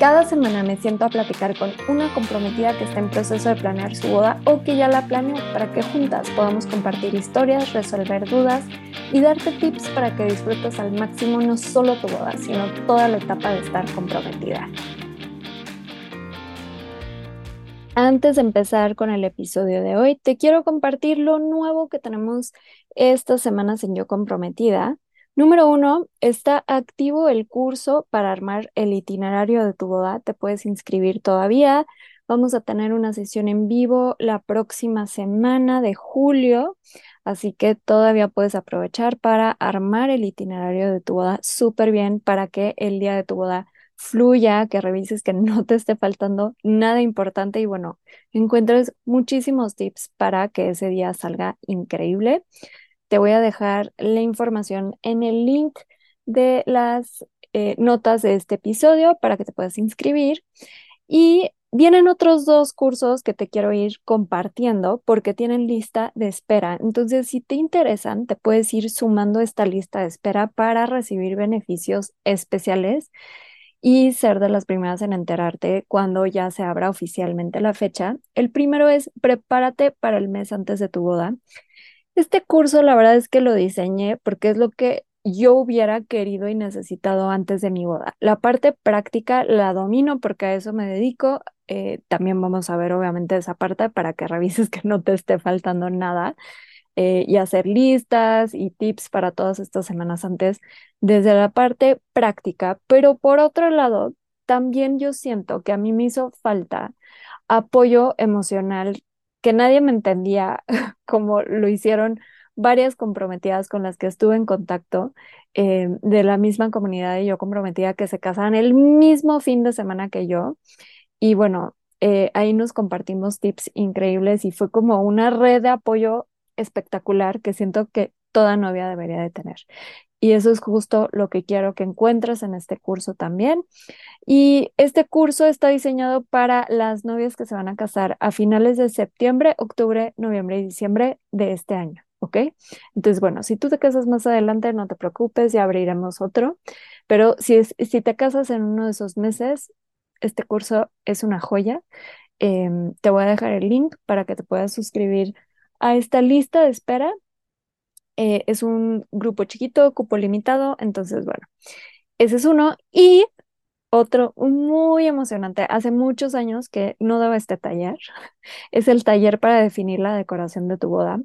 Cada semana me siento a platicar con una comprometida que está en proceso de planear su boda o que ya la planeó para que juntas podamos compartir historias, resolver dudas y darte tips para que disfrutes al máximo no solo tu boda, sino toda la etapa de estar comprometida. Antes de empezar con el episodio de hoy, te quiero compartir lo nuevo que tenemos estas semanas en Yo Comprometida. Número uno, está activo el curso para armar el itinerario de tu boda. Te puedes inscribir todavía. Vamos a tener una sesión en vivo la próxima semana de julio, así que todavía puedes aprovechar para armar el itinerario de tu boda súper bien para que el día de tu boda fluya, que revises que no te esté faltando nada importante y bueno, encuentres muchísimos tips para que ese día salga increíble. Te voy a dejar la información en el link de las eh, notas de este episodio para que te puedas inscribir. Y vienen otros dos cursos que te quiero ir compartiendo porque tienen lista de espera. Entonces, si te interesan, te puedes ir sumando esta lista de espera para recibir beneficios especiales y ser de las primeras en enterarte cuando ya se abra oficialmente la fecha. El primero es prepárate para el mes antes de tu boda. Este curso, la verdad es que lo diseñé porque es lo que yo hubiera querido y necesitado antes de mi boda. La parte práctica la domino porque a eso me dedico. Eh, también vamos a ver obviamente esa parte para que revises que no te esté faltando nada eh, y hacer listas y tips para todas estas semanas antes desde la parte práctica. Pero por otro lado, también yo siento que a mí me hizo falta apoyo emocional que nadie me entendía como lo hicieron varias comprometidas con las que estuve en contacto eh, de la misma comunidad y yo comprometida que se casaban el mismo fin de semana que yo. Y bueno, eh, ahí nos compartimos tips increíbles y fue como una red de apoyo espectacular que siento que toda novia debería de tener. Y eso es justo lo que quiero que encuentres en este curso también. Y este curso está diseñado para las novias que se van a casar a finales de septiembre, octubre, noviembre y diciembre de este año. ¿Ok? Entonces, bueno, si tú te casas más adelante, no te preocupes, ya abriremos otro. Pero si, es, si te casas en uno de esos meses, este curso es una joya. Em, te voy a dejar el link para que te puedas suscribir a esta lista de espera eh, es un grupo chiquito, cupo limitado, entonces, bueno, ese es uno. Y otro muy emocionante, hace muchos años que no daba este taller, es el taller para definir la decoración de tu boda.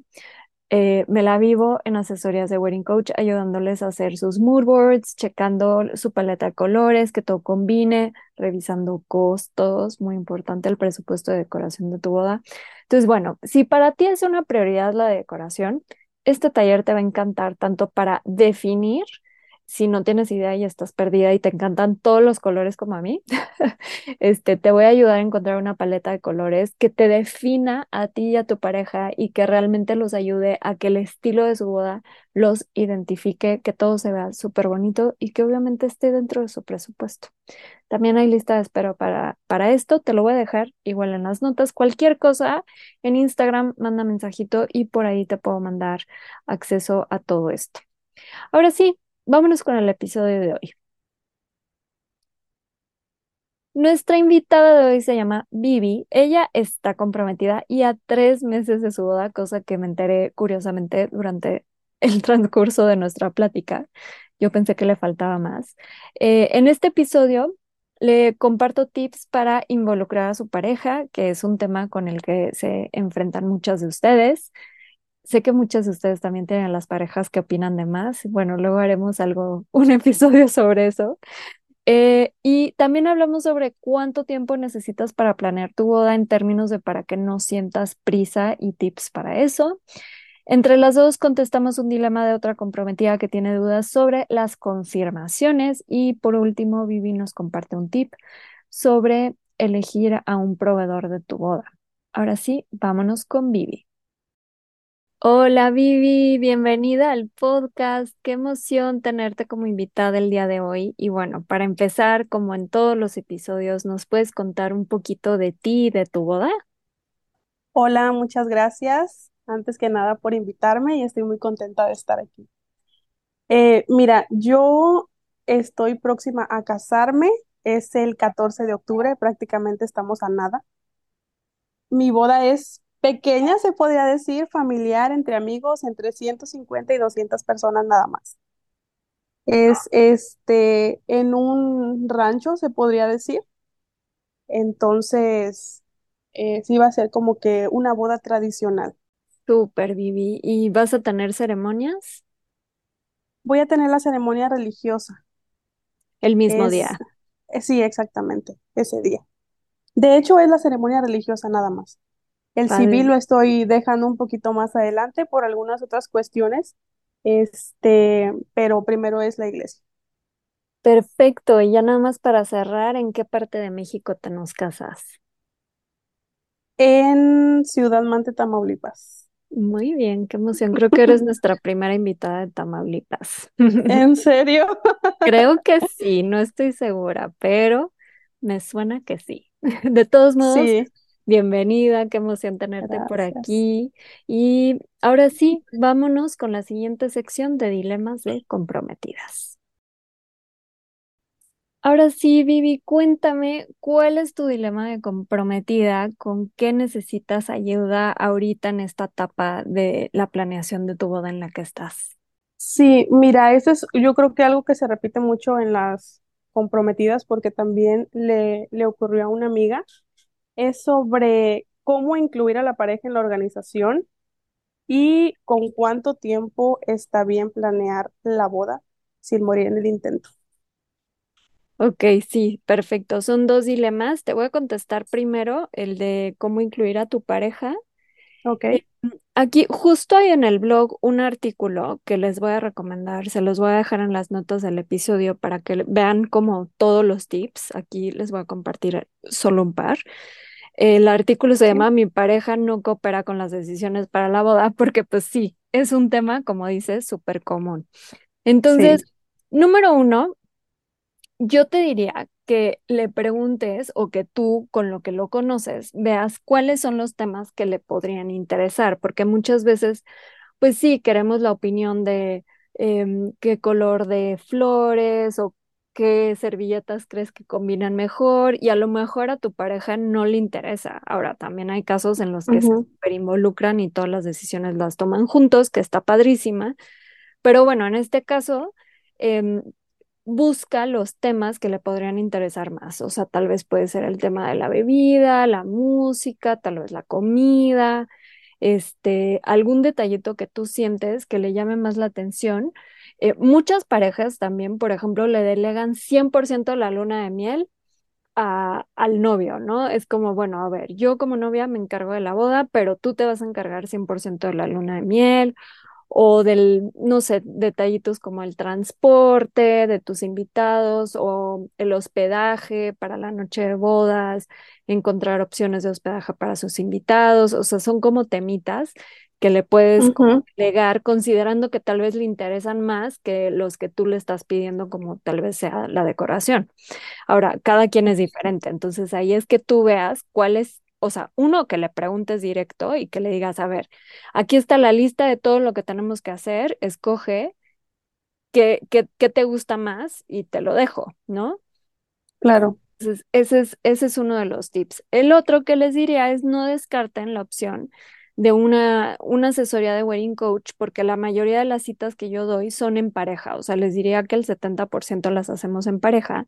Eh, me la vivo en asesorías de Wedding Coach, ayudándoles a hacer sus mood boards, checando su paleta de colores, que todo combine, revisando costos, muy importante el presupuesto de decoración de tu boda. Entonces, bueno, si para ti es una prioridad la decoración, este taller te va a encantar tanto para definir, si no tienes idea y estás perdida y te encantan todos los colores como a mí, este, te voy a ayudar a encontrar una paleta de colores que te defina a ti y a tu pareja y que realmente los ayude a que el estilo de su boda los identifique, que todo se vea súper bonito y que obviamente esté dentro de su presupuesto. También hay lista de espera para, para esto, te lo voy a dejar igual en las notas. Cualquier cosa en Instagram, manda mensajito y por ahí te puedo mandar acceso a todo esto. Ahora sí, vámonos con el episodio de hoy. Nuestra invitada de hoy se llama Vivi. Ella está comprometida y a tres meses de su boda, cosa que me enteré curiosamente durante el transcurso de nuestra plática. Yo pensé que le faltaba más. Eh, en este episodio le comparto tips para involucrar a su pareja, que es un tema con el que se enfrentan muchas de ustedes. Sé que muchas de ustedes también tienen las parejas que opinan de más. Bueno, luego haremos algo, un episodio sobre eso. Eh, y también hablamos sobre cuánto tiempo necesitas para planear tu boda en términos de para que no sientas prisa y tips para eso. Entre las dos contestamos un dilema de otra comprometida que tiene dudas sobre las confirmaciones y por último Vivi nos comparte un tip sobre elegir a un proveedor de tu boda. Ahora sí, vámonos con Vivi. Hola Vivi, bienvenida al podcast. Qué emoción tenerte como invitada el día de hoy. Y bueno, para empezar, como en todos los episodios, ¿nos puedes contar un poquito de ti y de tu boda? Hola, muchas gracias. Antes que nada por invitarme y estoy muy contenta de estar aquí. Eh, mira, yo estoy próxima a casarme. Es el 14 de octubre, prácticamente estamos a nada. Mi boda es pequeña, se podría decir, familiar, entre amigos, entre 150 y 200 personas nada más. Es este en un rancho, se podría decir. Entonces, eh, sí va a ser como que una boda tradicional. Súper, Vivi. ¿Y vas a tener ceremonias Voy a tener la ceremonia religiosa. el mismo Es, día? eh, sí, exactamente, ese día. De hecho, es la ceremonia religiosa nada más. El civil lo estoy dejando un poquito más adelante por algunas otras cuestiones, este, pero primero es la iglesia. Perfecto. Y ya nada más para cerrar, ¿en qué parte de México te nos casas? En Ciudad Mante, Tamaulipas. Muy bien, qué emoción. Creo que eres nuestra primera invitada de Tamaulipas. ¿En serio? Creo que sí, no estoy segura, pero me suena que sí. De todos modos, Sí, bienvenida, qué emoción tenerte por aquí. Y ahora sí, vámonos con la siguiente sección de dilemas de comprometidas. Ahora sí, Vivi, cuéntame, ¿cuál es tu dilema de comprometida? ¿Con qué necesitas ayuda ahorita en esta etapa de la planeación de tu boda en la que estás? Sí, mira, eso es yo creo que algo que se repite mucho en las comprometidas porque también le, le ocurrió a una amiga. Es sobre cómo incluir a la pareja en la organización y con cuánto tiempo está bien planear la boda sin morir en el intento. Ok, sí, perfecto. Son dos dilemas. Te voy a contestar primero el de cómo incluir a tu pareja. ¿Ok? Eh, Aquí justo hay en el blog un artículo que les voy a recomendar, se los voy a dejar en las notas del episodio para que vean como todos los tips. Aquí les voy a compartir solo un par. El artículo se llama Mi pareja no coopera con las decisiones para la boda, porque pues sí, es un tema, como dices, súper común. Sí, Entonces, número uno, yo te diría que le preguntes o que tú, con lo que lo conoces, veas cuáles son los temas que le podrían interesar, porque muchas veces, pues sí, queremos la opinión de em, qué color de flores o qué servilletas crees que combinan mejor y a lo mejor a tu pareja no le interesa. Ahora, también hay casos en los que se involucran y todas las decisiones las toman juntos, que está padrísima, pero bueno, en este caso... em, busca los temas que le podrían interesar más. O sea, tal vez puede ser el tema de la bebida, la música, tal vez la comida, este, algún detallito que tú sientes que le llame más la atención. Eh, muchas parejas también, por ejemplo, le delegan 100% la luna de miel a- al novio, ¿no? Es como, bueno, a ver, yo como novia me encargo de la boda, pero tú te vas a encargar 100% de la luna de miel o del, no sé, detallitos como el transporte de tus invitados o el hospedaje para la noche de bodas, encontrar opciones de hospedaje para sus invitados, o sea, son como temitas que le puedes delegar considerando que tal vez le interesan más que los que tú le estás pidiendo como tal vez sea la decoración. Ahora, cada quien es diferente, entonces ahí es que tú veas cuál es, o sea, uno que le preguntes directo y que le digas, a ver, aquí está la lista de todo lo que tenemos que hacer, escoge qué, qué, qué te gusta más y te lo dejo, ¿no? claro, Entonces, ese es, ese es uno de los tips. El otro que les diría es no descarten la opción de una, una asesoría de wedding coach, porque la mayoría de las citas que yo doy son en pareja, o sea, les diría que el 70% las hacemos en pareja.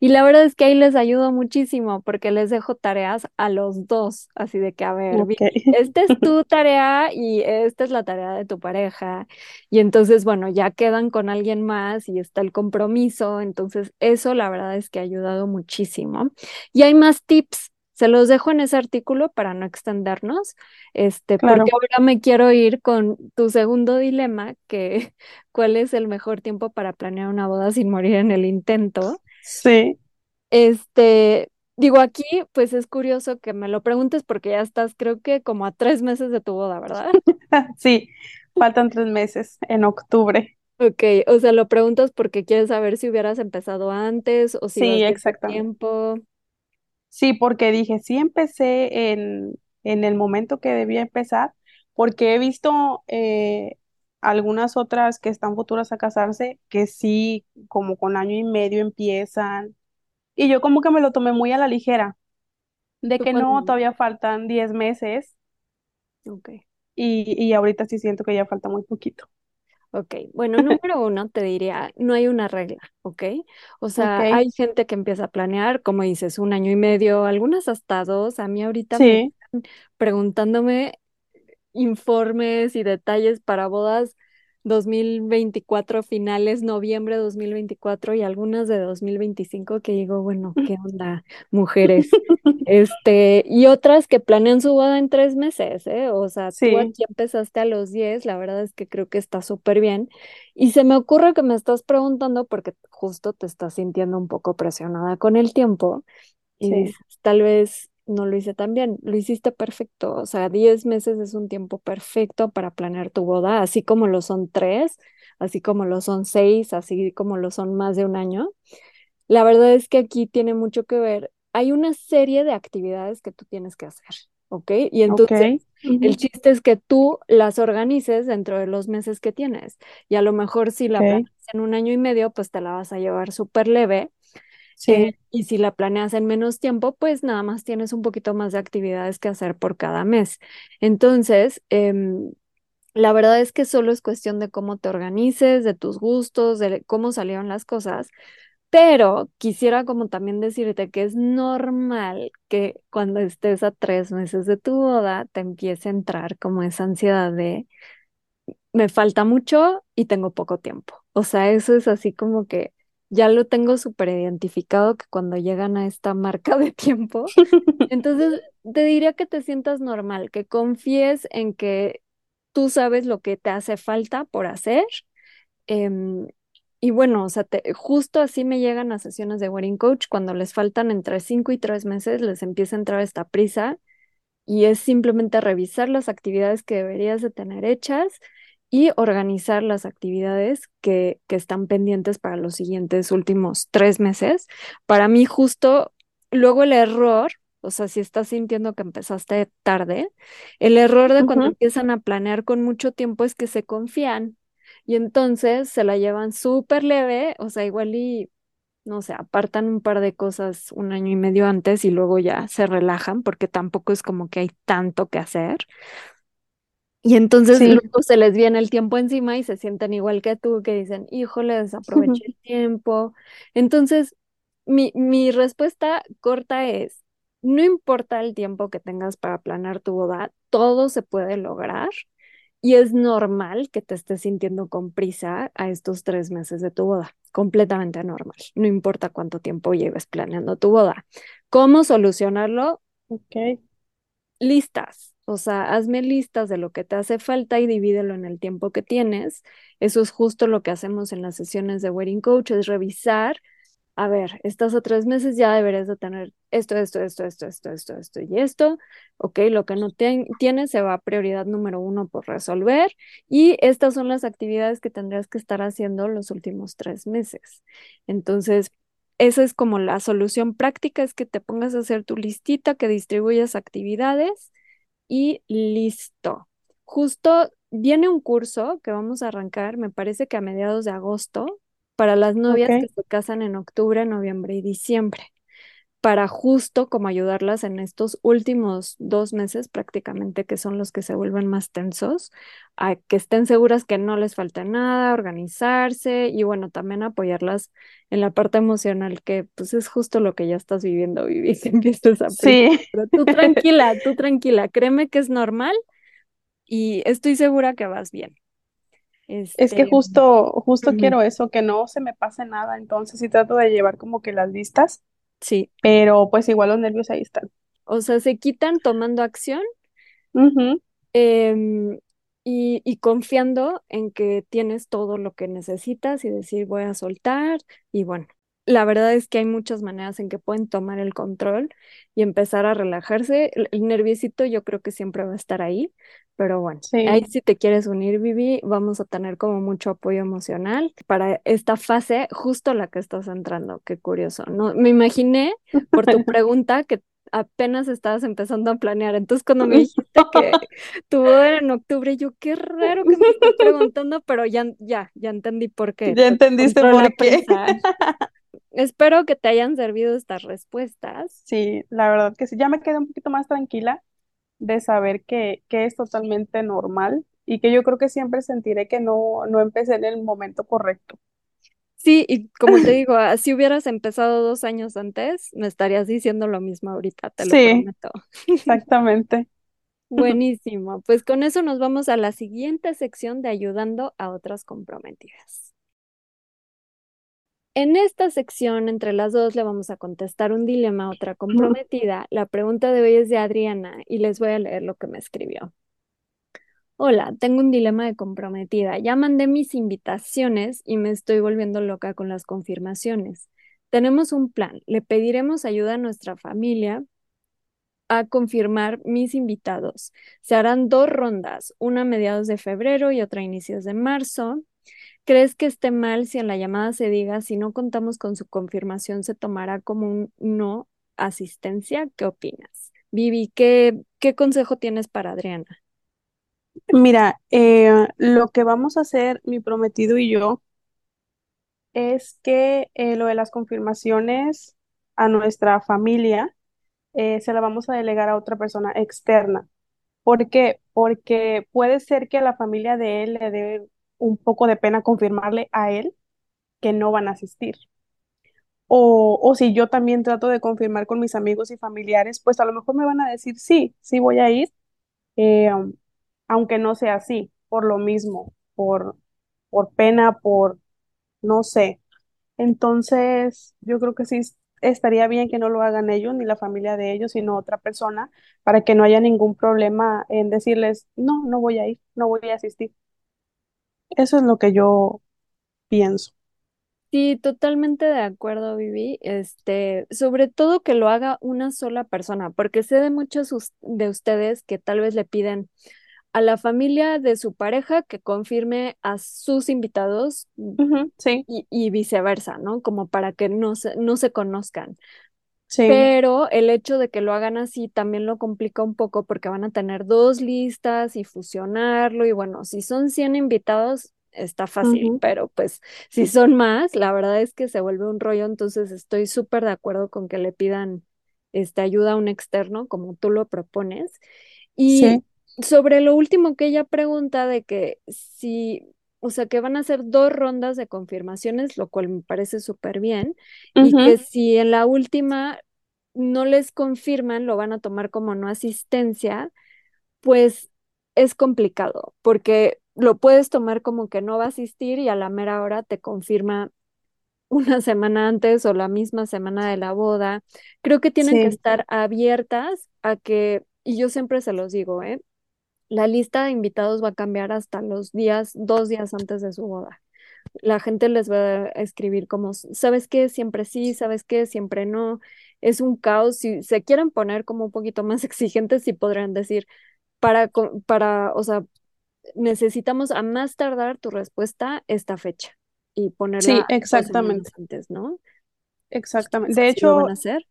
Y la verdad es que ahí les ayudo muchísimo porque les dejo tareas a los dos, así de que, a ver, ok. Vicky, esta es tu tarea y esta es la tarea de tu pareja. Y entonces, bueno, ya quedan con alguien más y está el compromiso. Entonces, eso la verdad es que ha ayudado muchísimo. Y hay más tips. Se los dejo en ese artículo para no extendernos, este, porque Claro, ahora me quiero ir con tu segundo dilema, que ¿cuál es el mejor tiempo para planear una boda sin morir en el intento? sí, Este, Digo, aquí, pues es curioso que me lo preguntes porque ya estás, creo que como a tres meses de tu boda, ¿verdad? Sí, faltan tres meses en octubre. Ok, o sea, lo preguntas porque quieres saber si hubieras empezado antes o si Sí, exactamente. tiempo. Sí, porque dije, sí empecé en, en el momento que debía empezar, porque he visto eh, algunas otras que están futuras a casarse, que sí, como con año y medio empiezan, y yo como que me lo tomé muy a la ligera, de ¿Tú que no, todavía faltan 10 meses, Ok, y, y ahorita sí siento que ya falta muy poquito. Ok. Bueno, número uno, te diría, no hay una regla, ¿ok? O sea, hay gente que empieza a planear, como dices, un año y medio, algunas hasta dos. A mí ahorita me llegan preguntándome informes y detalles para bodas 2024 finales, noviembre 2024 y algunas de 2025 que digo, bueno, ¿qué onda, mujeres? Este, y otras que planean su boda en tres meses, ¿eh? O sea, tú aquí empezaste a los 10, la verdad es que creo que está súper bien. Y se me ocurre que me estás preguntando porque justo te estás sintiendo un poco presionada con el tiempo y sí, dices, tal vez no lo hice tan bien, lo hiciste perfecto, o sea, 10 meses es un tiempo perfecto para planear tu boda, así como lo son tres, así como lo son seis, así como lo son más de un año. La verdad es que aquí tiene mucho que ver, hay una serie de actividades que tú tienes que hacer, ¿ok? Y entonces... El ujú, chiste es que tú las organices dentro de los meses que tienes. Y a lo mejor si la planeas ok, en un año y medio, pues te la vas a llevar súper leve eh, y si la planeas en menos tiempo, pues nada más tienes un poquito más de actividades que hacer por cada mes. Entonces, em, la verdad es que solo es cuestión de cómo te organices, de tus gustos, de cómo salieron las cosas. Pero quisiera como también decirte que es normal que cuando estés a tres meses de tu boda te empiece a entrar como esa ansiedad de me falta mucho y tengo poco tiempo. O sea, eso es así como que ya lo tengo súper identificado que cuando llegan a esta marca de tiempo, entonces te diría que te sientas normal, que confíes en que tú sabes lo que te hace falta por hacer. em, y bueno, o sea, te- justo así me llegan a sesiones de wedding coach cuando les faltan entre cinco y tres meses, les empieza a entrar esta prisa y es simplemente revisar las actividades que deberías de tener hechas y organizar las actividades que, que están pendientes para los siguientes últimos tres meses. Para mí, justo luego el error, o sea, si estás sintiendo que empezaste tarde, el error de cuando empiezan a planear con mucho tiempo es que se confían y entonces se la llevan súper leve, o sea, igual y no sé, apartan un par de cosas un año y medio antes y luego ya se relajan porque tampoco es como que hay tanto que hacer. Y entonces sí. luego se les viene el tiempo encima y se sienten igual que tú, que dicen, híjole, desaproveché el tiempo. Entonces, mi, mi respuesta corta es, no importa el tiempo que tengas para planear tu boda, todo se puede lograr y es normal que te estés sintiendo con prisa a estos tres meses de tu boda, completamente normal, no importa cuánto tiempo lleves planeando tu boda. ¿Cómo solucionarlo? Ok, Listas, o sea, hazme listas de lo que te hace falta y divídelo en el tiempo que tienes. Eso es justo lo que hacemos en las sesiones de Wedding Coach, es revisar a ver, estás a tres meses, ya deberías de tener esto, esto, esto, esto, esto, esto, esto y esto. Ok, lo que no tienes se va a prioridad número uno por resolver. Y estas son las actividades que tendrías que estar haciendo los últimos tres meses. Entonces, esa es como la solución práctica, es que te pongas a hacer tu listita, que distribuyas actividades y listo. Justo viene un curso que vamos a arrancar, me parece que a mediados de agosto, para las novias que se casan en octubre, noviembre y diciembre, para justo como ayudarlas en estos últimos dos meses prácticamente, que son los que se vuelven más tensos, a que estén seguras que no les falta nada, organizarse y bueno, también apoyarlas en la parte emocional, que pues es justo lo que ya estás viviendo, Vivi, que empiezas a. Sí, Pero tú tranquila, tú tranquila, créeme que es normal y estoy segura que vas bien. es que Este, justo, justo quiero eso, que no se me pase nada, entonces sí trato de llevar como que las listas, sí, pero pues igual los nervios ahí están. o sea, se quitan tomando acción em, y, y confiando en que tienes todo lo que necesitas y decir voy a soltar y bueno. La verdad es que hay muchas maneras en que pueden tomar el control y empezar a relajarse. El, el nerviosito yo creo que siempre va a estar ahí, pero bueno, ahí Sí. si te quieres unir, Vivi, vamos a tener como mucho apoyo emocional para esta fase, justo la que estás entrando. Qué curioso, ¿no? Me imaginé por tu pregunta que apenas estabas empezando a planear. Entonces, cuando me dijiste que tu boda era en octubre, yo qué raro que me estés preguntando, pero ya, ya, ya entendí por qué. Ya Te entendiste por qué. Espero que te hayan servido estas respuestas. Sí, la verdad que sí. Ya me quedé un poquito más tranquila de saber que, que es totalmente normal y que yo creo que siempre sentiré que no, no empecé en el momento correcto. Sí, y como te digo, ah, si hubieras empezado dos años antes, me estarías diciendo lo mismo ahorita, te lo Sí, prometo. exactamente. Buenísimo. Pues con eso nos vamos a la siguiente sección de ayudando a otras comprometidas. En esta sección, entre las dos, le vamos a contestar un dilema a otra comprometida. La pregunta de hoy es de Adriana y les voy a leer lo que me escribió. Hola, tengo un dilema de comprometida. Ya mandé mis invitaciones y me estoy volviendo loca con las confirmaciones. Tenemos un plan. Le pediremos ayuda a nuestra familia a confirmar mis invitados. Se harán dos rondas, una a mediados de febrero y otra a inicios de marzo. ¿Crees que esté mal si en la llamada se diga si no contamos con su confirmación se tomará como un no asistencia? ¿Qué opinas? Vivi, ¿qué, qué consejo tienes para Adriana? Mira, eh, lo que vamos a hacer, mi prometido y yo, es que eh, lo de las confirmaciones a nuestra familia eh, se la vamos a delegar a otra persona externa. ¿Por qué? Porque puede ser que a la familia de él le dé un poco de pena confirmarle a él que no van a asistir. O, o si yo también trato de confirmar con mis amigos y familiares, pues a lo mejor me van a decir sí, sí voy a ir, eh, aunque no sea así, por lo mismo, por, por pena, por no sé. Entonces, yo creo que sí es- estaría bien que no lo hagan ellos ni la familia de ellos, sino otra persona, para que no haya ningún problema en decirles, no, no voy a ir, no voy a asistir. Eso es lo que yo pienso. Sí, totalmente de acuerdo, Vivi. Este, sobre todo que lo haga una sola persona, porque sé de muchos de ustedes que tal vez le piden a la familia de su pareja que confirme a sus invitados sí, y, y viceversa, ¿no? Como para que no se, no se conozcan. Sí, Pero el hecho de que lo hagan así también lo complica un poco porque van a tener dos listas y fusionarlo. Y bueno, si son 100 invitados, está fácil, pero pues si son más, la verdad es que se vuelve un rollo. Entonces estoy súper de acuerdo con que le pidan este, ayuda a un externo, como tú lo propones. Y sí, sobre lo último que ella pregunta de que si, o sea, que van a hacer dos rondas de confirmaciones, lo cual me parece súper bien, y que si en la última no les confirman, lo van a tomar como no asistencia, pues es complicado, porque lo puedes tomar como que no va a asistir y a la mera hora te confirma una semana antes o la misma semana de la boda. Creo que tienen que estar abiertas a que, y yo siempre se los digo, ¿eh? La lista de invitados va a cambiar hasta los días, dos días antes de su boda. La gente les va a escribir como, ¿sabes qué? Siempre sí, ¿sabes qué? Siempre no. Es un caos. Si se quieren poner como un poquito más exigentes, sí podrían decir, para, para, o sea, necesitamos a más tardar tu respuesta esta fecha y sí, ponerla semanas exactamente, antes, ¿no? exactamente. ¿Ustedes De lo van a hecho, hacer?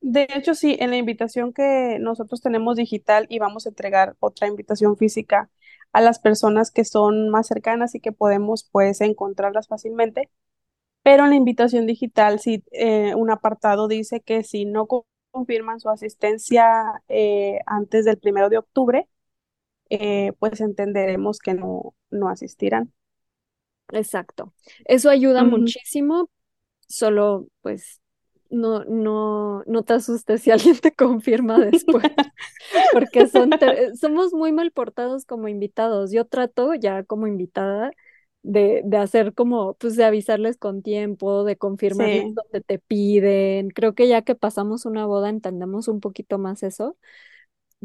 De hecho, sí, en la invitación que nosotros tenemos digital y vamos a entregar otra invitación física a las personas que son más cercanas y que podemos, pues, encontrarlas fácilmente. Pero en la invitación digital, sí, eh, un apartado dice que si no co- confirman su asistencia eh, antes del primero de octubre, eh, pues entenderemos que no, no asistirán. Exacto. Eso ayuda muchísimo, solo pues no, no, no te asustes si alguien te confirma después, porque son somos muy mal portados como invitados. Yo trato ya como invitada de, de hacer como, pues de avisarles con tiempo, de confirmarles Sí, donde te piden. Creo que ya que pasamos una boda entendemos un poquito más eso.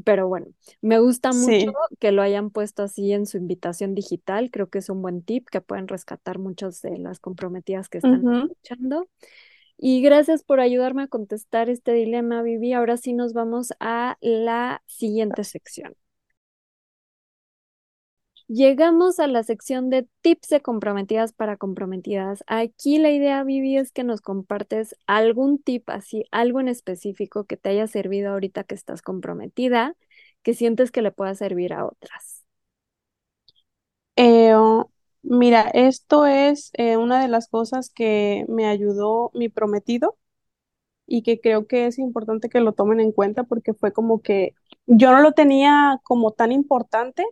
Pero bueno, me gusta mucho sí. que lo hayan puesto así en su invitación digital. Creo que es un buen tip que pueden rescatar muchas de las comprometidas que están ujú, escuchando. Y gracias por ayudarme a contestar este dilema, Vivi. Ahora sí nos vamos a la siguiente sección. Llegamos a la sección de tips de comprometidas para comprometidas. Aquí la idea, Vivi, es que nos compartes algún tip así, algo en específico que te haya servido ahorita que estás comprometida, que sientes que le pueda servir a otras. Eh, mira, esto es eh, una de las cosas que me ayudó mi prometido y que creo que es importante que lo tomen en cuenta porque fue como que yo no lo tenía como tan importante,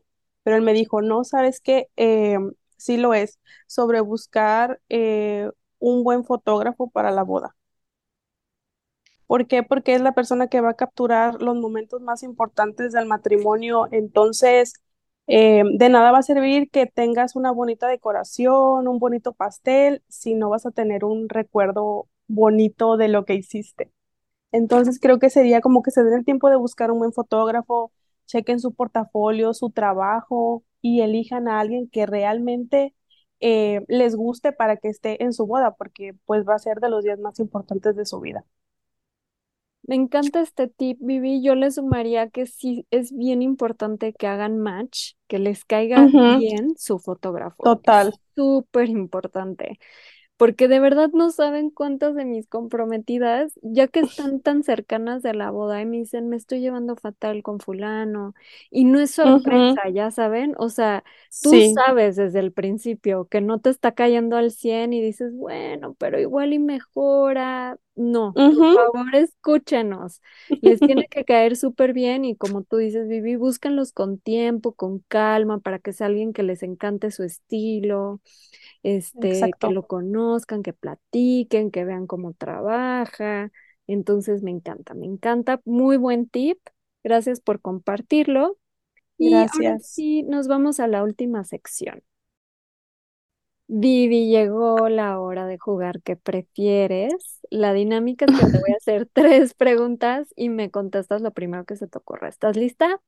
pero él me dijo, no, ¿sabes qué? Eh, sí lo es, sobre buscar eh, un buen fotógrafo para la boda. ¿Por qué? Porque es la persona que va a capturar los momentos más importantes del matrimonio. Entonces, eh, de nada va a servir que tengas una bonita decoración, un bonito pastel, si no vas a tener un recuerdo bonito de lo que hiciste. Entonces, creo que sería como que se den el tiempo de buscar un buen fotógrafo, chequen su portafolio, su trabajo y elijan a alguien que realmente eh, les guste para que esté en su boda, porque pues va a ser de los días más importantes de su vida. Me encanta este tip, Vivi. Yo le sumaría que sí es bien importante que hagan match, que les caiga bien su fotógrafo. total. Súper importante porque de verdad no saben cuántas de mis comprometidas, ya que están tan cercanas de la boda y me dicen, me estoy llevando fatal con fulano, y no es sorpresa, ya saben, o sea, tú sí. sabes desde el principio que no te está cayendo al 100 y dices, bueno, pero igual y mejora. No, por favor, escúchenos. Les tiene que caer súper bien y como tú dices, Vivi, búsquenlos con tiempo, con calma, para que sea alguien que les encante su estilo este, que lo conozcan, que platiquen, que vean cómo trabaja. Entonces me encanta, me encanta. Muy buen tip. Gracias por compartirlo. Y ahora Gracias. sí, nos vamos a la última sección. Vivi, llegó la hora de jugar. ¿Qué prefieres? La dinámica es que te voy a hacer tres preguntas y me contestas lo primero que se te ocurra. ¿Estás lista?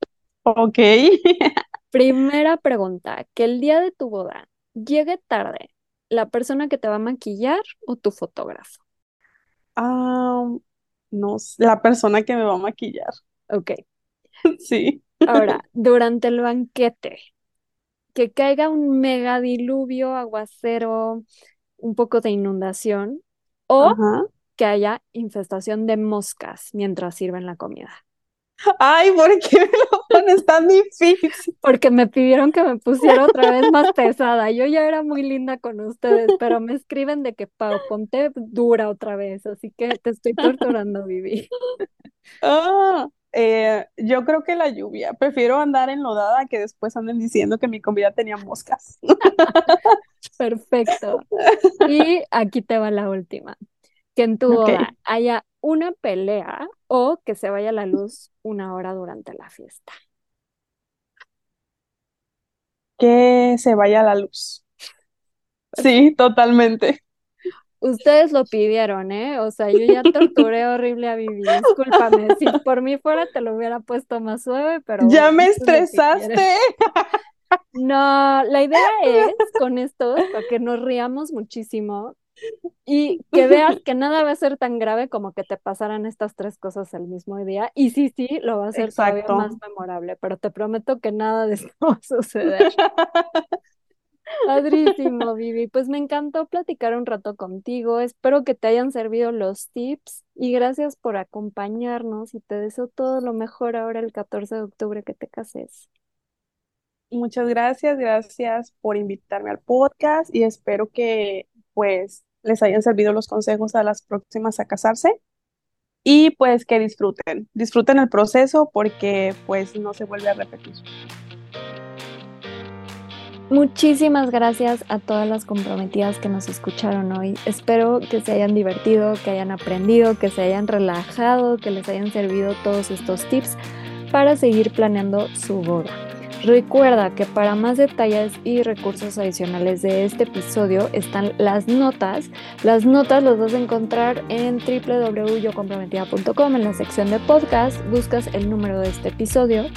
Ok. Primera pregunta, que el día de tu boda llegue tarde la persona que te va a maquillar o tu fotógrafo. Ah, no, sé, la persona que me va a maquillar. Ok, Sí. ahora, durante el banquete, que caiga un mega diluvio, aguacero, un poco de inundación o Ajá. que haya infestación de moscas mientras sirven la comida. Ay, ¿por qué me lo pones tan difícil? Porque me pidieron que me pusiera otra vez más pesada. Yo ya era muy linda con ustedes, pero me escriben de que Pau, ponte dura otra vez, así que te estoy torturando, Vivi. Ah, eh, yo creo que la lluvia. Prefiero andar enlodada que después anden diciendo que mi comida tenía moscas. Perfecto. Y aquí te va la última. Que en tu Ok. boda haya una pelea o que se vaya la luz una hora durante la fiesta. Que se vaya la luz. Sí, totalmente. Ustedes lo pidieron, ¿eh? O sea, yo ya torturé horrible a Vivi. Discúlpame, si por mí fuera te lo hubiera puesto más suave, pero Ya bueno, me estresaste. No, la idea es con esto, para que nos riamos muchísimo y que veas que nada va a ser tan grave como que te pasaran estas tres cosas el mismo día. Y sí, sí, lo va a hacer todavía más Exacto. memorable, pero te prometo que nada de esto va a suceder. Padrísimo, Vivi. Pues me encantó platicar un rato contigo. Espero que te hayan servido los tips y gracias por acompañarnos y te deseo todo lo mejor ahora el 14 de octubre que te cases. Muchas gracias, gracias por invitarme al podcast y espero que pues les hayan servido los consejos a las próximas a casarse y pues que disfruten, disfruten el proceso porque pues no se vuelve a repetir. Muchísimas gracias a todas las comprometidas que nos escucharon hoy. Espero que se hayan divertido, que hayan aprendido, que se hayan relajado, que les hayan servido todos estos tips para seguir planeando su boda. Recuerda que para más detalles y recursos adicionales de este episodio están las notas. Las notas las vas a encontrar en www.yocomprometida.com en la sección de podcast. Buscas el número de este episodio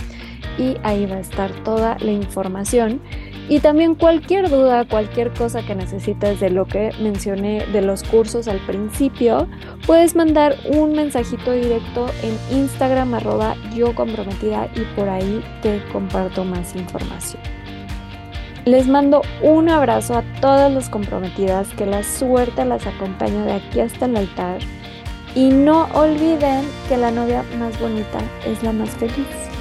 y ahí va a estar toda la información Y también cualquier duda, cualquier cosa que necesites de lo que mencioné de los cursos al principio, puedes mandar un mensajito directo en Instagram arroba yo comprometida y por ahí te comparto más información. Les mando un abrazo a todas las comprometidas, que la suerte las acompañe de aquí hasta el altar. Y no olviden que la novia más bonita es la más feliz.